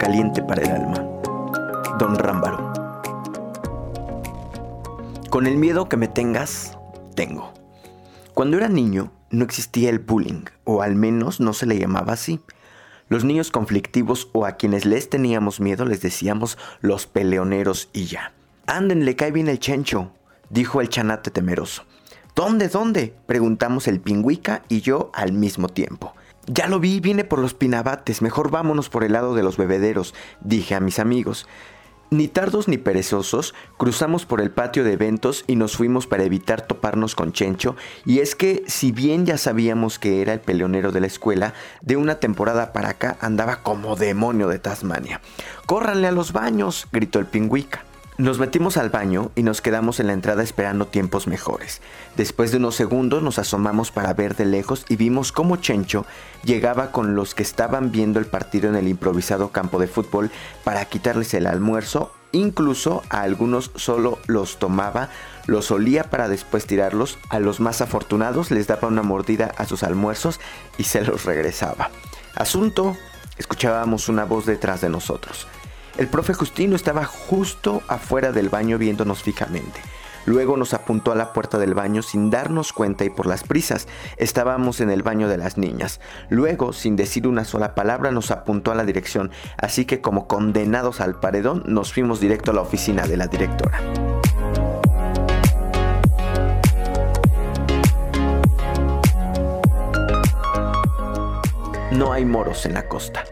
caliente para el alma. Don Rámbaro. Con el miedo que me tengas, tengo. Cuando era niño, no existía el bullying, o al menos no se le llamaba así. Los niños conflictivos o a quienes les teníamos miedo les decíamos los peleoneros y ya. Anden, le cae bien el chencho, dijo el chanate temeroso. ¿Dónde, dónde? preguntamos el pingüica y yo al mismo tiempo. Ya lo vi, viene por los pinabates, mejor vámonos por el lado de los bebederos, dije a mis amigos. Ni tardos ni perezosos, cruzamos por el patio de eventos y nos fuimos para evitar toparnos con Chencho, y es que si bien ya sabíamos que era el peleonero de la escuela, de una temporada para acá andaba como demonio de Tasmania. ¡Córranle a los baños! gritó el pingüica. Nos metimos al baño y nos quedamos en la entrada esperando tiempos mejores. Después de unos segundos nos asomamos para ver de lejos y vimos cómo Chencho llegaba con los que estaban viendo el partido en el improvisado campo de fútbol para quitarles el almuerzo. Incluso a algunos solo los tomaba, los olía para después tirarlos. A los más afortunados les daba una mordida a sus almuerzos y se los regresaba. Asunto, escuchábamos una voz detrás de nosotros. El profe Justino estaba justo afuera del baño viéndonos fijamente. Luego nos apuntó a la puerta del baño sin darnos cuenta y por las prisas. Estábamos en el baño de las niñas. Luego, sin decir una sola palabra, nos apuntó a la dirección. Así que como condenados al paredón, nos fuimos directo a la oficina de la directora. No hay moros en la costa.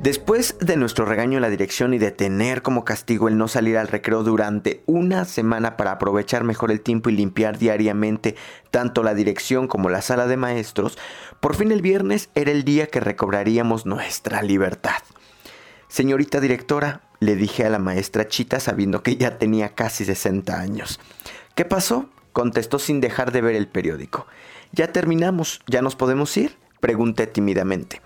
Después de nuestro regaño en la dirección y de tener como castigo el no salir al recreo durante una semana para aprovechar mejor el tiempo y limpiar diariamente tanto la dirección como la sala de maestros, por fin el viernes era el día que recobraríamos nuestra libertad. Señorita directora, le dije a la maestra Chita sabiendo que ya tenía casi 60 años. ¿Qué pasó? contestó sin dejar de ver el periódico. Ya terminamos, ¿ya nos podemos ir? pregunté tímidamente.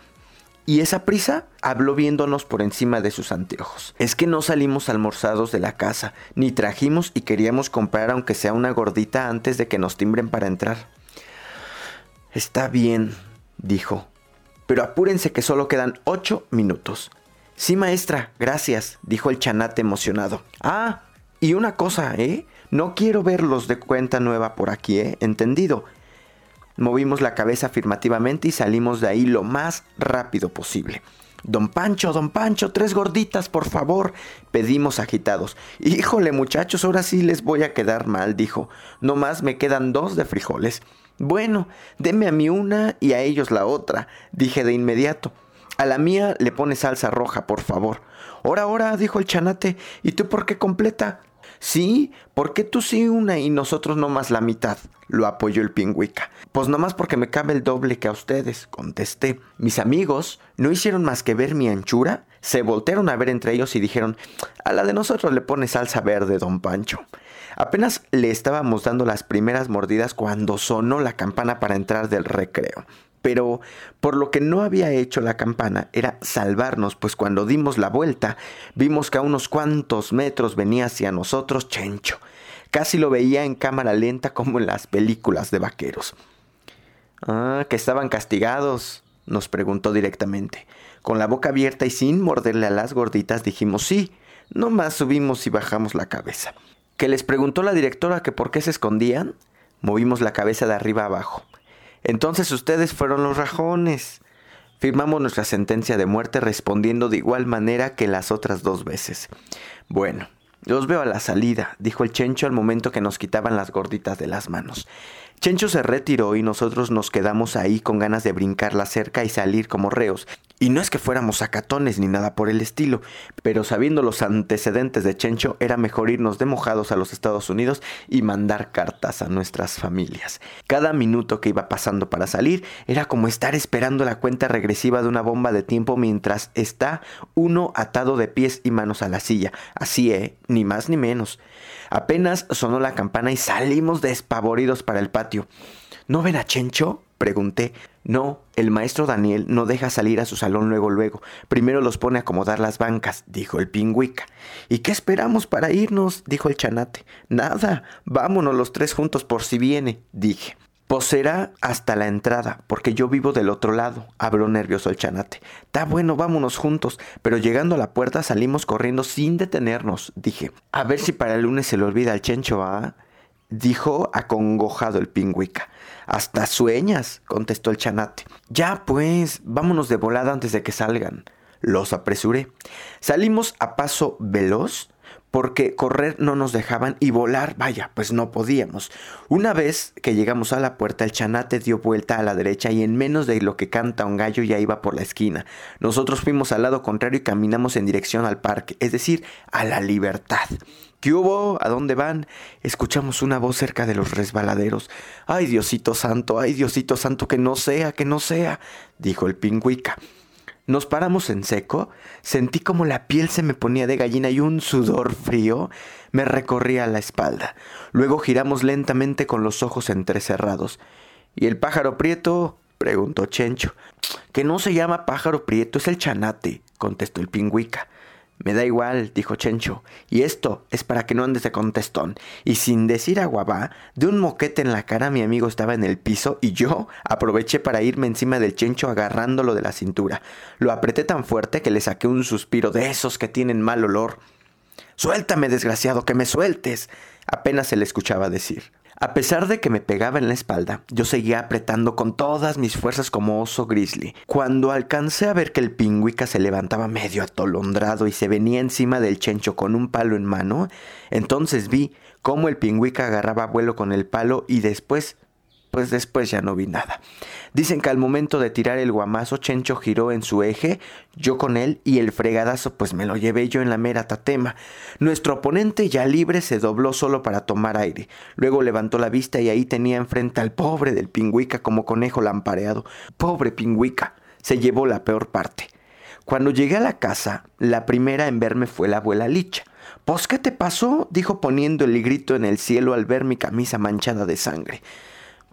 Y esa prisa habló viéndonos por encima de sus anteojos. Es que no salimos almorzados de la casa, ni trajimos y queríamos comprar aunque sea una gordita antes de que nos timbren para entrar. Está bien, dijo. Pero apúrense que solo quedan ocho minutos. Sí, maestra, gracias, dijo el chanate emocionado. Ah, y una cosa, ¿eh? No quiero verlos de cuenta nueva por aquí, ¿eh? Entendido. Movimos la cabeza afirmativamente y salimos de ahí lo más rápido posible. Don Pancho, don Pancho, tres gorditas, por favor, pedimos agitados. Híjole, muchachos, ahora sí les voy a quedar mal, dijo. No más me quedan dos de frijoles. Bueno, deme a mí una y a ellos la otra, dije de inmediato. A la mía le pone salsa roja, por favor. Ora, ora, dijo el chanate. ¿Y tú por qué completa? Sí, ¿por qué tú sí una y nosotros no más la mitad? Lo apoyó el pingüica. Pues nomás porque me cabe el doble que a ustedes, contesté. Mis amigos no hicieron más que ver mi anchura, se voltearon a ver entre ellos y dijeron, a la de nosotros le pone salsa verde, don Pancho. Apenas le estábamos dando las primeras mordidas cuando sonó la campana para entrar del recreo pero por lo que no había hecho la campana era salvarnos, pues cuando dimos la vuelta vimos que a unos cuantos metros venía hacia nosotros Chencho. Casi lo veía en cámara lenta como en las películas de vaqueros. Ah, que estaban castigados, nos preguntó directamente. Con la boca abierta y sin morderle a las gorditas dijimos sí, no más subimos y bajamos la cabeza. Que les preguntó la directora que por qué se escondían, movimos la cabeza de arriba abajo. Entonces ustedes fueron los rajones. Firmamos nuestra sentencia de muerte respondiendo de igual manera que las otras dos veces. Bueno, los veo a la salida, dijo el Chencho al momento que nos quitaban las gorditas de las manos. Chencho se retiró y nosotros nos quedamos ahí con ganas de brincar la cerca y salir como reos. Y no es que fuéramos sacatones ni nada por el estilo, pero sabiendo los antecedentes de Chencho, era mejor irnos de mojados a los Estados Unidos y mandar cartas a nuestras familias. Cada minuto que iba pasando para salir era como estar esperando la cuenta regresiva de una bomba de tiempo mientras está uno atado de pies y manos a la silla. Así, ¿eh? Ni más ni menos. Apenas sonó la campana y salimos despavoridos para el patio. ¿No ven a Chencho? Pregunté. No, el maestro Daniel no deja salir a su salón luego luego. Primero los pone a acomodar las bancas, dijo el pingüica. ¿Y qué esperamos para irnos? dijo el chanate. Nada, vámonos los tres juntos por si viene, dije. Pues será hasta la entrada, porque yo vivo del otro lado, habló nervioso el chanate. Está bueno, vámonos juntos. Pero llegando a la puerta salimos corriendo sin detenernos. Dije, a ver si para el lunes se le olvida al chencho, ¿ah? Dijo acongojado el pingüica. Hasta sueñas, contestó el chanate. Ya pues, vámonos de volada antes de que salgan. Los apresuré. Salimos a paso veloz porque correr no nos dejaban y volar, vaya, pues no podíamos. Una vez que llegamos a la puerta, el chanate dio vuelta a la derecha y en menos de lo que canta un gallo ya iba por la esquina. Nosotros fuimos al lado contrario y caminamos en dirección al parque, es decir, a la libertad. ¿Qué hubo? ¿A dónde van? Escuchamos una voz cerca de los resbaladeros. Ay, Diosito Santo, ay, Diosito Santo, que no sea, que no sea, dijo el pingüica. Nos paramos en seco, sentí como la piel se me ponía de gallina y un sudor frío me recorría la espalda. Luego giramos lentamente con los ojos entrecerrados. ¿Y el pájaro prieto? preguntó Chencho. Que no se llama pájaro prieto, es el chanate, contestó el pingüica. Me da igual, dijo Chencho, y esto es para que no andes de contestón. Y sin decir aguabá, de un moquete en la cara mi amigo estaba en el piso y yo aproveché para irme encima del Chencho agarrándolo de la cintura. Lo apreté tan fuerte que le saqué un suspiro de esos que tienen mal olor. Suéltame, desgraciado, que me sueltes. apenas se le escuchaba decir. A pesar de que me pegaba en la espalda, yo seguía apretando con todas mis fuerzas como oso grizzly. Cuando alcancé a ver que el pingüica se levantaba medio atolondrado y se venía encima del chencho con un palo en mano, entonces vi cómo el pingüica agarraba vuelo con el palo y después pues después ya no vi nada. Dicen que al momento de tirar el guamazo, Chencho giró en su eje, yo con él, y el fregadazo pues me lo llevé yo en la mera tatema. Nuestro oponente ya libre se dobló solo para tomar aire. Luego levantó la vista y ahí tenía enfrente al pobre del pingüica como conejo lampareado. Pobre pingüica, se llevó la peor parte. Cuando llegué a la casa, la primera en verme fue la abuela Licha. ¿Pues qué te pasó? dijo poniendo el grito en el cielo al ver mi camisa manchada de sangre.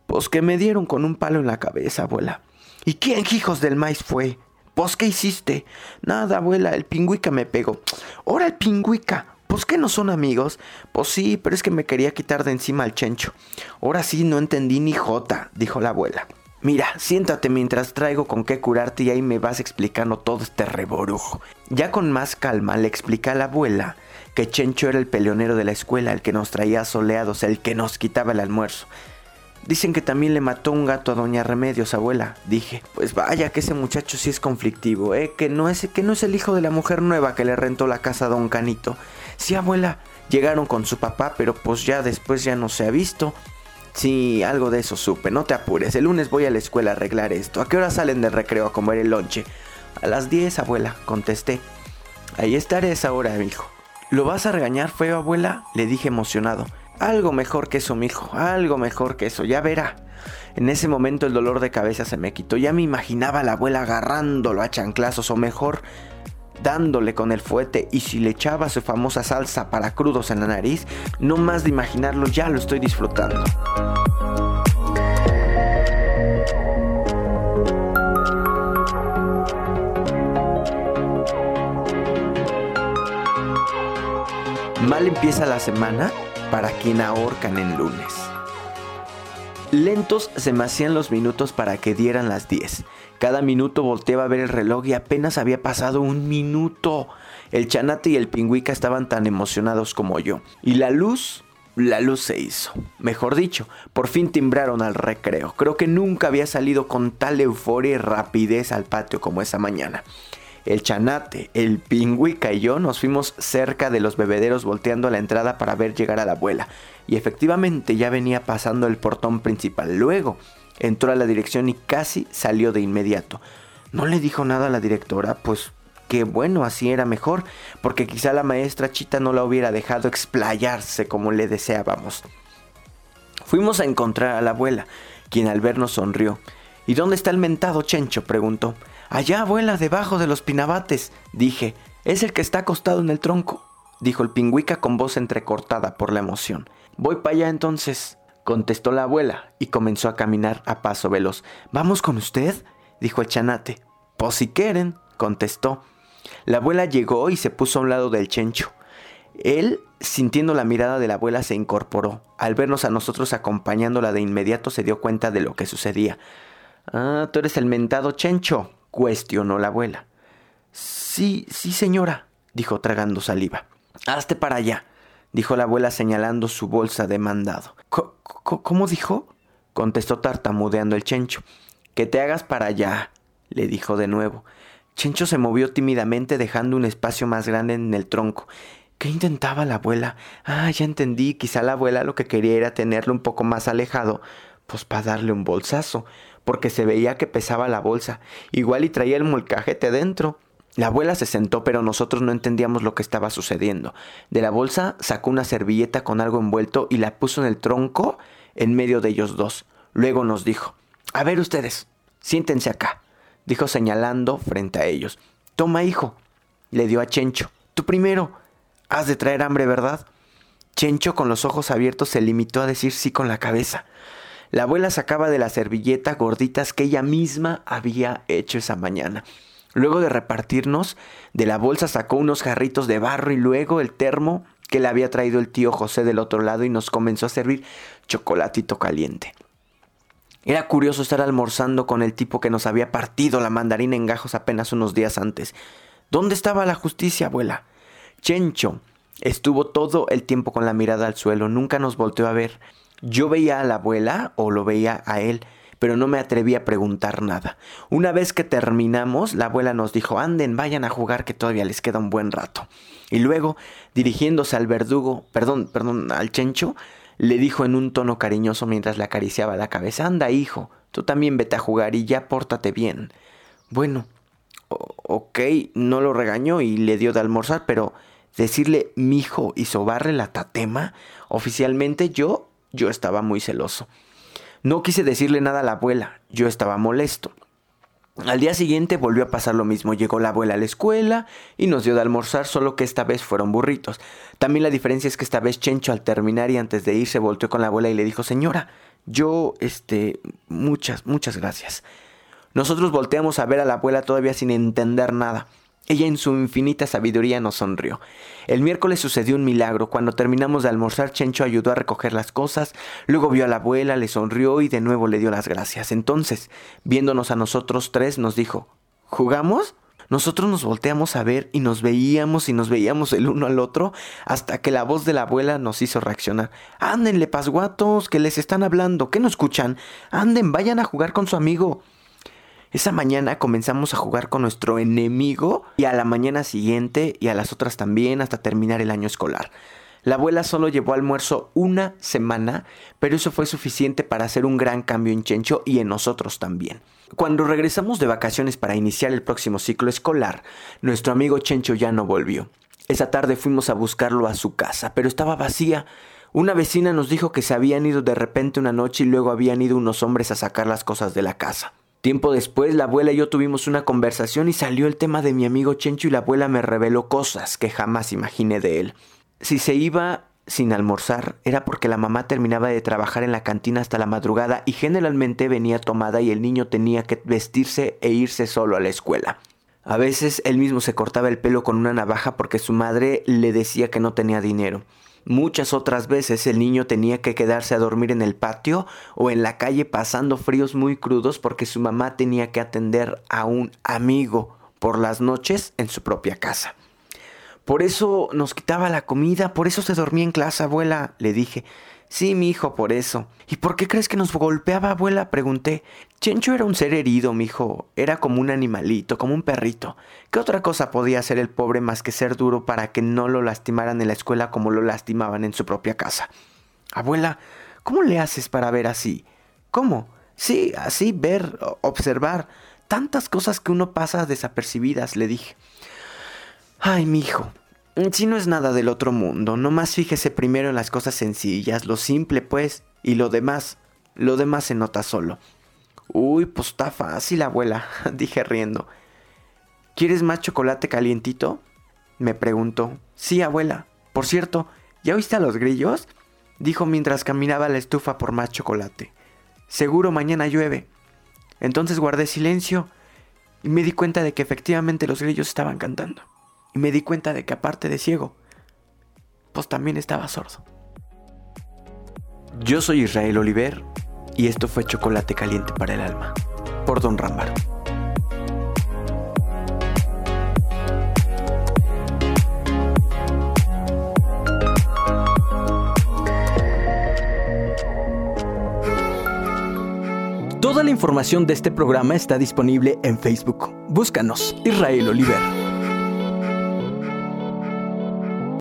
Pues que me dieron con un palo en la cabeza, abuela. ¿Y quién, hijos del maíz, fue? ¿Pues qué hiciste? Nada, abuela, el pingüica me pegó. Ahora el pingüica. ¿Pues qué no son amigos? Pues sí, pero es que me quería quitar de encima al chencho. Ahora sí no entendí ni jota, dijo la abuela. Mira, siéntate mientras traigo con qué curarte y ahí me vas explicando todo este reborujo. Ya con más calma le expliqué a la abuela que Chencho era el peleonero de la escuela, el que nos traía soleados, el que nos quitaba el almuerzo. Dicen que también le mató un gato a Doña Remedios, abuela. Dije, pues vaya que ese muchacho sí es conflictivo, ¿eh? Que no es, que no es el hijo de la mujer nueva que le rentó la casa a Don Canito. Sí, abuela, llegaron con su papá, pero pues ya después ya no se ha visto. Sí, algo de eso supe, no te apures. El lunes voy a la escuela a arreglar esto. ¿A qué hora salen del recreo a comer el lonche? A las 10, abuela, contesté. Ahí estaré esa hora, hijo. ¿Lo vas a regañar feo, abuela? Le dije emocionado. Algo mejor que eso, mijo, algo mejor que eso, ya verá. En ese momento el dolor de cabeza se me quitó, ya me imaginaba la abuela agarrándolo a chanclazos o mejor dándole con el fuete y si le echaba su famosa salsa para crudos en la nariz, no más de imaginarlo ya lo estoy disfrutando. Mal empieza la semana para quien ahorcan en lunes. Lentos se me hacían los minutos para que dieran las 10. Cada minuto volteaba a ver el reloj y apenas había pasado un minuto. El chanate y el pingüica estaban tan emocionados como yo. Y la luz, la luz se hizo. Mejor dicho, por fin timbraron al recreo. Creo que nunca había salido con tal euforia y rapidez al patio como esa mañana. El chanate, el pingüica y yo nos fuimos cerca de los bebederos volteando a la entrada para ver llegar a la abuela. Y efectivamente ya venía pasando el portón principal. Luego entró a la dirección y casi salió de inmediato. No le dijo nada a la directora, pues qué bueno, así era mejor, porque quizá la maestra Chita no la hubiera dejado explayarse como le deseábamos. Fuimos a encontrar a la abuela, quien al vernos sonrió. ¿Y dónde está el mentado Chencho? preguntó. Allá, abuela, debajo de los pinabates, dije. Es el que está acostado en el tronco, dijo el pingüica con voz entrecortada por la emoción. Voy para allá entonces, contestó la abuela y comenzó a caminar a paso veloz. ¿Vamos con usted? dijo el chanate. Pues si quieren, contestó. La abuela llegó y se puso a un lado del chencho. Él sintiendo la mirada de la abuela, se incorporó. Al vernos a nosotros acompañándola de inmediato, se dio cuenta de lo que sucedía. Ah, tú eres el mentado Chencho, cuestionó la abuela. Sí, sí, señora, dijo tragando saliva. Hazte para allá, dijo la abuela señalando su bolsa de mandado. ¿Cómo dijo? contestó tartamudeando el Chencho. Que te hagas para allá, le dijo de nuevo. Chencho se movió tímidamente dejando un espacio más grande en el tronco. ¿Qué intentaba la abuela? Ah, ya entendí, quizá la abuela lo que quería era tenerlo un poco más alejado, pues para darle un bolsazo, porque se veía que pesaba la bolsa, igual y traía el molcajete dentro. La abuela se sentó, pero nosotros no entendíamos lo que estaba sucediendo. De la bolsa sacó una servilleta con algo envuelto y la puso en el tronco en medio de ellos dos. Luego nos dijo, a ver ustedes, siéntense acá, dijo señalando frente a ellos. Toma, hijo, le dio a Chencho. Tú primero. Has de traer hambre, ¿verdad? Chencho con los ojos abiertos se limitó a decir sí con la cabeza. La abuela sacaba de la servilleta gorditas que ella misma había hecho esa mañana. Luego de repartirnos, de la bolsa sacó unos jarritos de barro y luego el termo que le había traído el tío José del otro lado y nos comenzó a servir chocolatito caliente. Era curioso estar almorzando con el tipo que nos había partido la mandarina en gajos apenas unos días antes. ¿Dónde estaba la justicia, abuela? Chencho estuvo todo el tiempo con la mirada al suelo, nunca nos volteó a ver. Yo veía a la abuela o lo veía a él, pero no me atreví a preguntar nada. Una vez que terminamos, la abuela nos dijo, anden, vayan a jugar que todavía les queda un buen rato. Y luego, dirigiéndose al verdugo, perdón, perdón, al chencho, le dijo en un tono cariñoso mientras le acariciaba la cabeza, anda hijo, tú también vete a jugar y ya pórtate bien. Bueno, ok, no lo regañó y le dio de almorzar, pero decirle mijo y sobarle la tatema, oficialmente yo, yo estaba muy celoso. No quise decirle nada a la abuela, yo estaba molesto. Al día siguiente volvió a pasar lo mismo. Llegó la abuela a la escuela y nos dio de almorzar, solo que esta vez fueron burritos. También la diferencia es que esta vez Chencho al terminar y antes de irse volteó con la abuela y le dijo, señora, yo, este, muchas, muchas gracias. Nosotros volteamos a ver a la abuela todavía sin entender nada. Ella en su infinita sabiduría nos sonrió. El miércoles sucedió un milagro. Cuando terminamos de almorzar, Chencho ayudó a recoger las cosas, luego vio a la abuela, le sonrió y de nuevo le dio las gracias. Entonces, viéndonos a nosotros tres, nos dijo, ¿jugamos? Nosotros nos volteamos a ver y nos veíamos y nos veíamos el uno al otro hasta que la voz de la abuela nos hizo reaccionar. Ándenle, pasguatos, que les están hablando, que no escuchan. Anden, vayan a jugar con su amigo. Esa mañana comenzamos a jugar con nuestro enemigo y a la mañana siguiente y a las otras también hasta terminar el año escolar. La abuela solo llevó almuerzo una semana, pero eso fue suficiente para hacer un gran cambio en Chencho y en nosotros también. Cuando regresamos de vacaciones para iniciar el próximo ciclo escolar, nuestro amigo Chencho ya no volvió. Esa tarde fuimos a buscarlo a su casa, pero estaba vacía. Una vecina nos dijo que se habían ido de repente una noche y luego habían ido unos hombres a sacar las cosas de la casa. Tiempo después, la abuela y yo tuvimos una conversación y salió el tema de mi amigo Chencho y la abuela me reveló cosas que jamás imaginé de él. Si se iba sin almorzar era porque la mamá terminaba de trabajar en la cantina hasta la madrugada y generalmente venía tomada y el niño tenía que vestirse e irse solo a la escuela. A veces él mismo se cortaba el pelo con una navaja porque su madre le decía que no tenía dinero. Muchas otras veces el niño tenía que quedarse a dormir en el patio o en la calle pasando fríos muy crudos porque su mamá tenía que atender a un amigo por las noches en su propia casa. Por eso nos quitaba la comida, por eso se dormía en clase, abuela, le dije. Sí, mi hijo, por eso. ¿Y por qué crees que nos golpeaba, abuela? pregunté. Chencho era un ser herido, mi hijo. Era como un animalito, como un perrito. ¿Qué otra cosa podía hacer el pobre más que ser duro para que no lo lastimaran en la escuela como lo lastimaban en su propia casa? Abuela, ¿cómo le haces para ver así? ¿Cómo? Sí, así ver, observar. Tantas cosas que uno pasa desapercibidas, le dije. Ay, mi hijo, si no es nada del otro mundo, nomás fíjese primero en las cosas sencillas, lo simple pues, y lo demás, lo demás se nota solo. Uy, pues está fácil, abuela, dije riendo. ¿Quieres más chocolate calientito? Me preguntó. Sí, abuela. Por cierto, ¿ya oíste a los grillos? Dijo mientras caminaba a la estufa por más chocolate. Seguro mañana llueve. Entonces guardé silencio y me di cuenta de que efectivamente los grillos estaban cantando. Y me di cuenta de que aparte de ciego, pues también estaba sordo. Yo soy Israel Oliver y esto fue Chocolate Caliente para el Alma, por Don Rambar. Toda la información de este programa está disponible en Facebook. Búscanos, Israel Oliver.